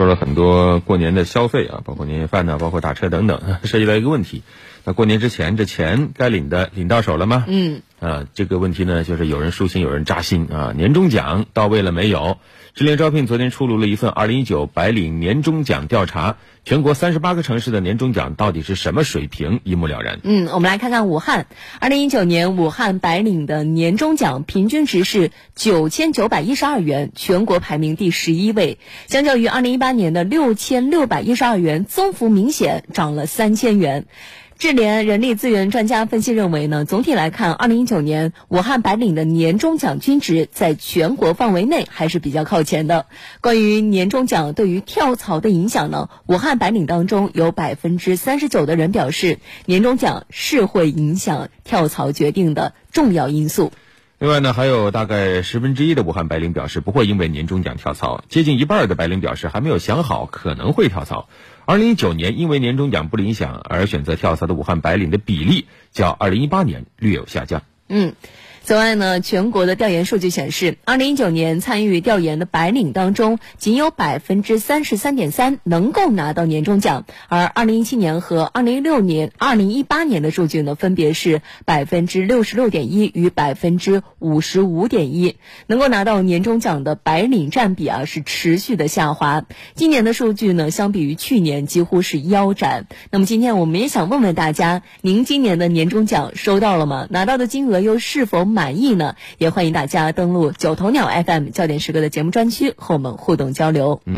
说了很多过年的消费啊，包括年夜饭呢，包括打车等等，涉及到一个问题。那过年之前，这钱该领的领到手了吗？嗯，啊，这个问题呢，就是有人舒心，有人扎心啊。年终奖到位了没有？智联招聘昨天出炉了一份二零一九白领年终奖调查，全国三十八个城市的年终奖到底是什么水平，一目了然。嗯，我们来看看武汉，二零一九年武汉白领的年终奖平均值是九千九百一十二元，全国排名第十一位，相较于二零一八年的六千六百一十二元，增幅明显，涨了三千元。智联人力资源专家分析认为呢，总体来看，二零一九年武汉白领的年终奖均值在全国范围内还是比较靠前的。关于年终奖对于跳槽的影响呢，武汉白领当中有百分之三十九的人表示，年终奖是会影响跳槽决定的重要因素。另外呢，还有大概十分之一的武汉白领表示不会因为年终奖跳槽，接近一半的白领表示还没有想好可能会跳槽。二零一九年因为年终奖不理想而选择跳槽的武汉白领的比例，较二零一八年略有下降。嗯。此外呢，全国的调研数据显示，二零一九年参与调研的白领当中，仅有百分之三十三点三能够拿到年终奖，而二零一七年和二零一六年、二零一八年的数据呢，分别是百分之六十六点一与百分之五十五点一，能够拿到年终奖的白领占比啊是持续的下滑。今年的数据呢，相比于去年几乎是腰斩。那么今天我们也想问问大家，您今年的年终奖收到了吗？拿到的金额又是否？满意呢，也欢迎大家登录九头鸟 FM 焦点时刻的节目专区和我们互动交流。嗯。